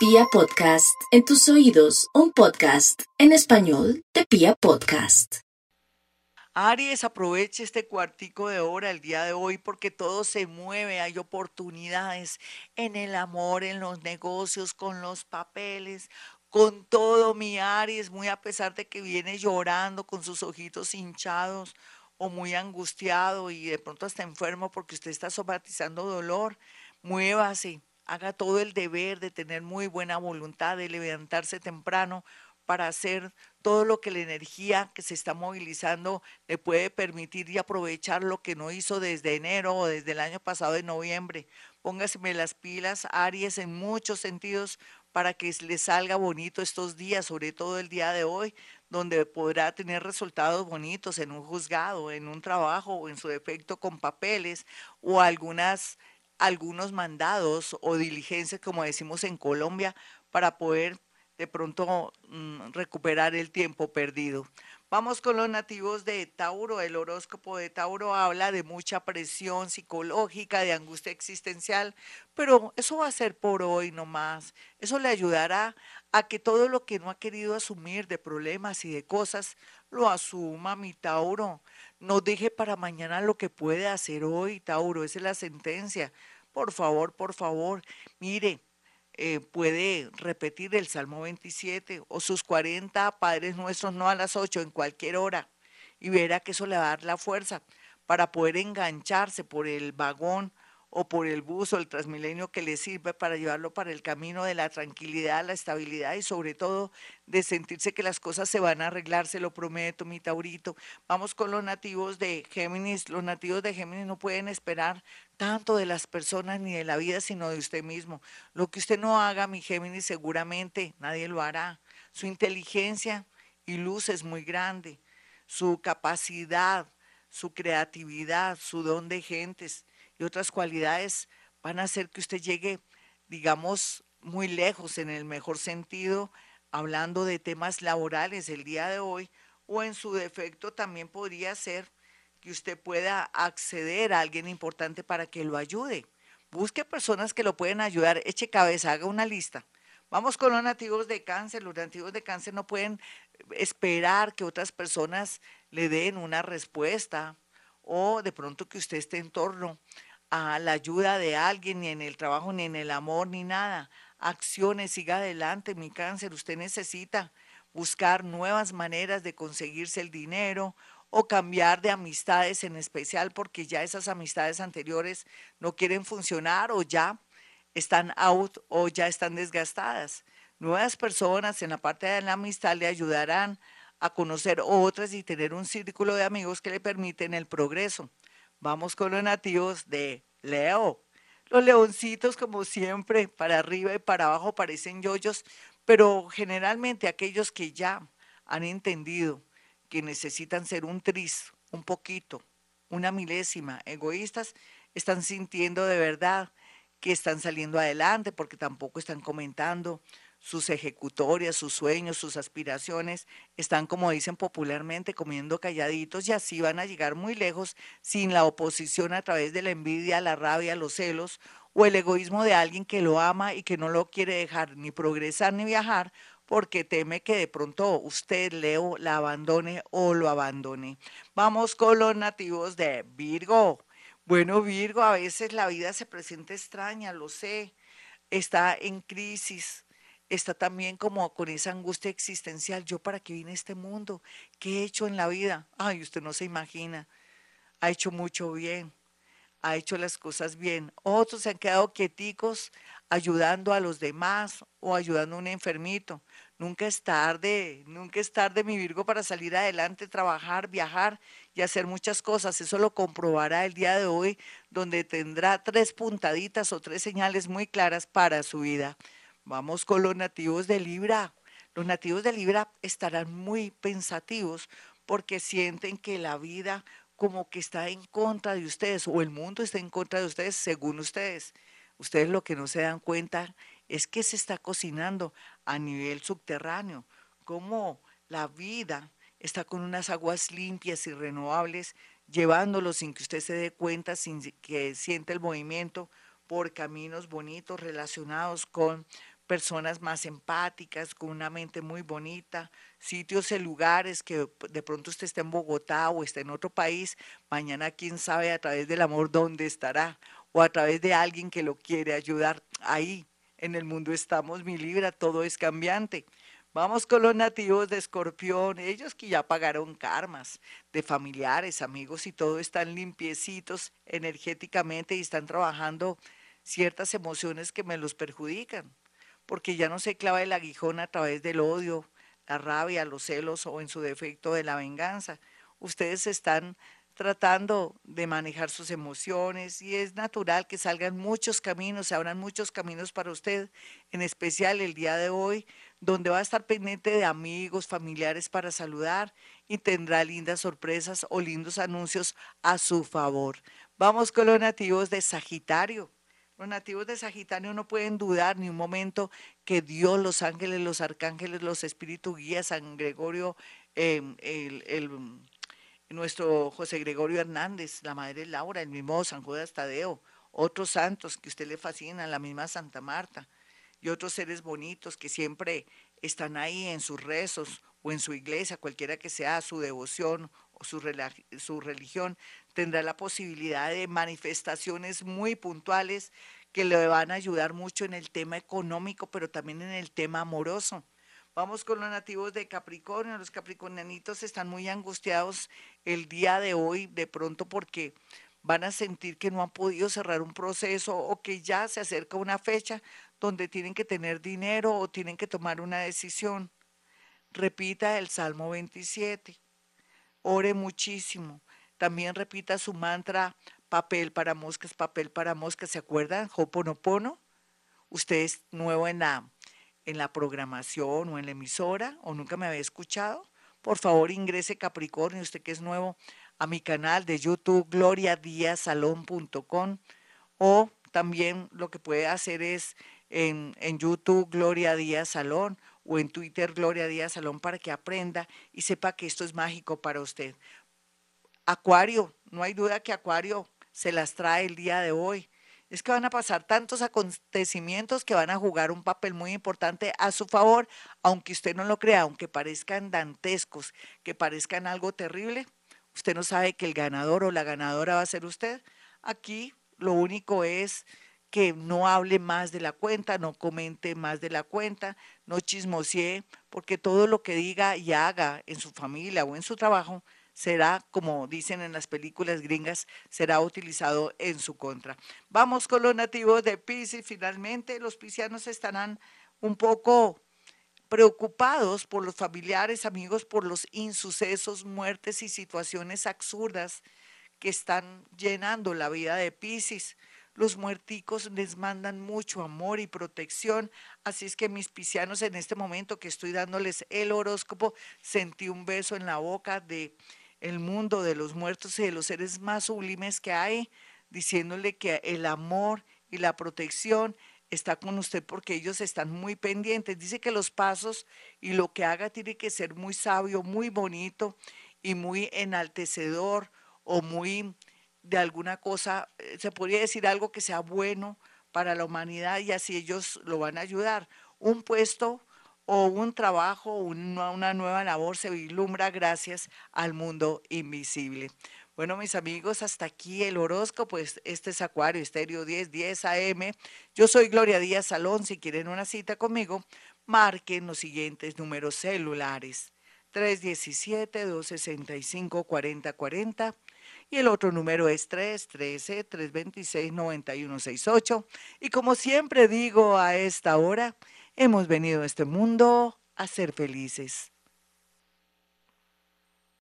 Pia Podcast, en tus oídos, un podcast en español de Pia Podcast. Aries, aproveche este cuartico de hora el día de hoy porque todo se mueve, hay oportunidades en el amor, en los negocios, con los papeles, con todo mi Aries, muy a pesar de que viene llorando con sus ojitos hinchados o muy angustiado y de pronto está enfermo porque usted está somatizando dolor, muévase, haga todo el deber de tener muy buena voluntad, de levantarse temprano para hacer todo lo que la energía que se está movilizando le puede permitir y aprovechar lo que no hizo desde enero o desde el año pasado de noviembre. Póngaseme las pilas, Aries, en muchos sentidos para que le salga bonito estos días, sobre todo el día de hoy, donde podrá tener resultados bonitos en un juzgado, en un trabajo o en su defecto con papeles o algunas algunos mandados o diligencias, como decimos en Colombia, para poder de pronto mm, recuperar el tiempo perdido. Vamos con los nativos de Tauro. El horóscopo de Tauro habla de mucha presión psicológica, de angustia existencial, pero eso va a ser por hoy nomás. Eso le ayudará a que todo lo que no ha querido asumir de problemas y de cosas, lo asuma mi Tauro. No deje para mañana lo que puede hacer hoy, Tauro. Esa es la sentencia. Por favor, por favor, mire, eh, puede repetir el Salmo 27 o sus 40 Padres Nuestros no a las 8 en cualquier hora y verá que eso le va a dar la fuerza para poder engancharse por el vagón o por el bus o el transmilenio que le sirve para llevarlo para el camino de la tranquilidad, la estabilidad y sobre todo de sentirse que las cosas se van a arreglar, se lo prometo, mi Taurito. Vamos con los nativos de Géminis. Los nativos de Géminis no pueden esperar tanto de las personas ni de la vida, sino de usted mismo. Lo que usted no haga, mi Géminis, seguramente nadie lo hará. Su inteligencia y luz es muy grande. Su capacidad, su creatividad, su don de gentes y otras cualidades van a hacer que usted llegue, digamos, muy lejos en el mejor sentido, hablando de temas laborales el día de hoy, o en su defecto también podría ser que usted pueda acceder a alguien importante para que lo ayude. Busque personas que lo pueden ayudar, eche cabeza, haga una lista. Vamos con los nativos de cáncer. Los nativos de cáncer no pueden esperar que otras personas le den una respuesta o de pronto que usted esté en torno a la ayuda de alguien, ni en el trabajo, ni en el amor, ni nada. Acciones, siga adelante, mi cáncer. Usted necesita buscar nuevas maneras de conseguirse el dinero o cambiar de amistades en especial porque ya esas amistades anteriores no quieren funcionar o ya están out o ya están desgastadas. Nuevas personas en la parte de la amistad le ayudarán a conocer otras y tener un círculo de amigos que le permiten el progreso. Vamos con los nativos de Leo. Los leoncitos, como siempre, para arriba y para abajo parecen yoyos, pero generalmente aquellos que ya han entendido que necesitan ser un tris, un poquito, una milésima, egoístas, están sintiendo de verdad que están saliendo adelante porque tampoco están comentando sus ejecutorias, sus sueños, sus aspiraciones, están, como dicen popularmente, comiendo calladitos y así van a llegar muy lejos sin la oposición a través de la envidia, la rabia, los celos o el egoísmo de alguien que lo ama y que no lo quiere dejar ni progresar ni viajar porque teme que de pronto usted, Leo, la abandone o lo abandone. Vamos con los nativos de Virgo. Bueno, Virgo, a veces la vida se presenta extraña, lo sé, está en crisis, está también como con esa angustia existencial. ¿Yo para qué vine a este mundo? ¿Qué he hecho en la vida? Ay, usted no se imagina. Ha hecho mucho bien, ha hecho las cosas bien. Otros se han quedado quieticos ayudando a los demás o ayudando a un enfermito. Nunca es tarde, nunca es tarde, mi Virgo, para salir adelante, trabajar, viajar y hacer muchas cosas. Eso lo comprobará el día de hoy, donde tendrá tres puntaditas o tres señales muy claras para su vida. Vamos con los nativos de Libra. Los nativos de Libra estarán muy pensativos porque sienten que la vida como que está en contra de ustedes o el mundo está en contra de ustedes según ustedes. Ustedes lo que no se dan cuenta es que se está cocinando a nivel subterráneo, como la vida está con unas aguas limpias y renovables, llevándolo sin que usted se dé cuenta, sin que siente el movimiento por caminos bonitos relacionados con personas más empáticas, con una mente muy bonita, sitios y lugares que de pronto usted está en Bogotá o está en otro país, mañana quién sabe a través del amor dónde estará o a través de alguien que lo quiere ayudar. Ahí en el mundo estamos, mi Libra, todo es cambiante. Vamos con los nativos de Escorpión, ellos que ya pagaron karmas de familiares, amigos y todo están limpiecitos energéticamente y están trabajando ciertas emociones que me los perjudican porque ya no se clava el aguijón a través del odio, la rabia, los celos o en su defecto de la venganza. Ustedes están tratando de manejar sus emociones y es natural que salgan muchos caminos, se abran muchos caminos para usted, en especial el día de hoy, donde va a estar pendiente de amigos, familiares para saludar y tendrá lindas sorpresas o lindos anuncios a su favor. Vamos con los nativos de Sagitario. Los nativos de Sagitario no pueden dudar ni un momento que Dios, los ángeles, los arcángeles, los espíritus guías, San Gregorio, em, el, nuestro José Gregorio Hernández, la Madre Laura, el mismo San Judas Tadeo, otros santos que usted le fascinan, la misma Santa Marta y otros seres bonitos que siempre están ahí en sus rezos o en su iglesia, cualquiera que sea su devoción su, su religión, tendrá la posibilidad de manifestaciones muy puntuales que le van a ayudar mucho en el tema económico, pero también en el tema amoroso. Vamos con los nativos de Capricornio. Los capricornianitos están muy angustiados el día de hoy, de pronto porque van a sentir que no han podido cerrar un proceso o que ya se acerca una fecha donde tienen que tener dinero o tienen que tomar una decisión. Repita el Salmo 27. Ore muchísimo. También repita su mantra, papel para moscas, papel para moscas. ¿Se acuerdan? Hoponopono. Usted es nuevo en la, en la programación o en la emisora o nunca me había escuchado. Por favor, ingrese Capricornio, usted que es nuevo, a mi canal de YouTube, gloriadiasalón.com o también lo que puede hacer es en, en, YouTube Gloria Díaz Salón o en Twitter Gloria Díaz Salón para que aprenda y sepa que esto es mágico para usted. Acuario, no hay duda que Acuario se las trae el día de hoy. Es que van a pasar tantos acontecimientos que van a jugar un papel muy importante a su favor, aunque usted no lo crea, aunque parezcan dantescos, que parezcan algo terrible. Usted no sabe que el ganador o la ganadora va a ser usted. Aquí lo único es que no hable más de la cuenta, no comente más de la cuenta, no chismosee, porque todo lo que diga y haga en su familia o en su trabajo será, como dicen en las películas gringas, será utilizado en su contra. Vamos con los nativos de Pisces. Finalmente, los piscianos estarán un poco preocupados por los familiares, amigos, por los insucesos, muertes y situaciones absurdas que están llenando la vida de Pisces. Los muerticos les mandan mucho amor y protección, así es que mis piscianos en este momento que estoy dándoles el horóscopo, sentí un beso en la boca de el mundo de los muertos y de los seres más sublimes que hay, diciéndole que el amor y la protección está con usted porque ellos están muy pendientes. Dice que los pasos y lo que haga tiene que ser muy sabio, muy bonito y muy enaltecedor o muy de alguna cosa, eh, se podría decir algo que sea bueno para la humanidad y así ellos lo van a ayudar. Un puesto o un trabajo, una, una nueva labor se vislumbra gracias al mundo invisible. Bueno, mis amigos, hasta aquí el horóscopo. Pues este es Acuario Estéreo 10, 10 AM. Yo soy Gloria Díaz Salón. Si quieren una cita conmigo, marquen los siguientes números celulares. 317-265-4040 y el otro número es 313-326-9168. Y como siempre digo a esta hora, Hemos venido a este mundo a ser felices.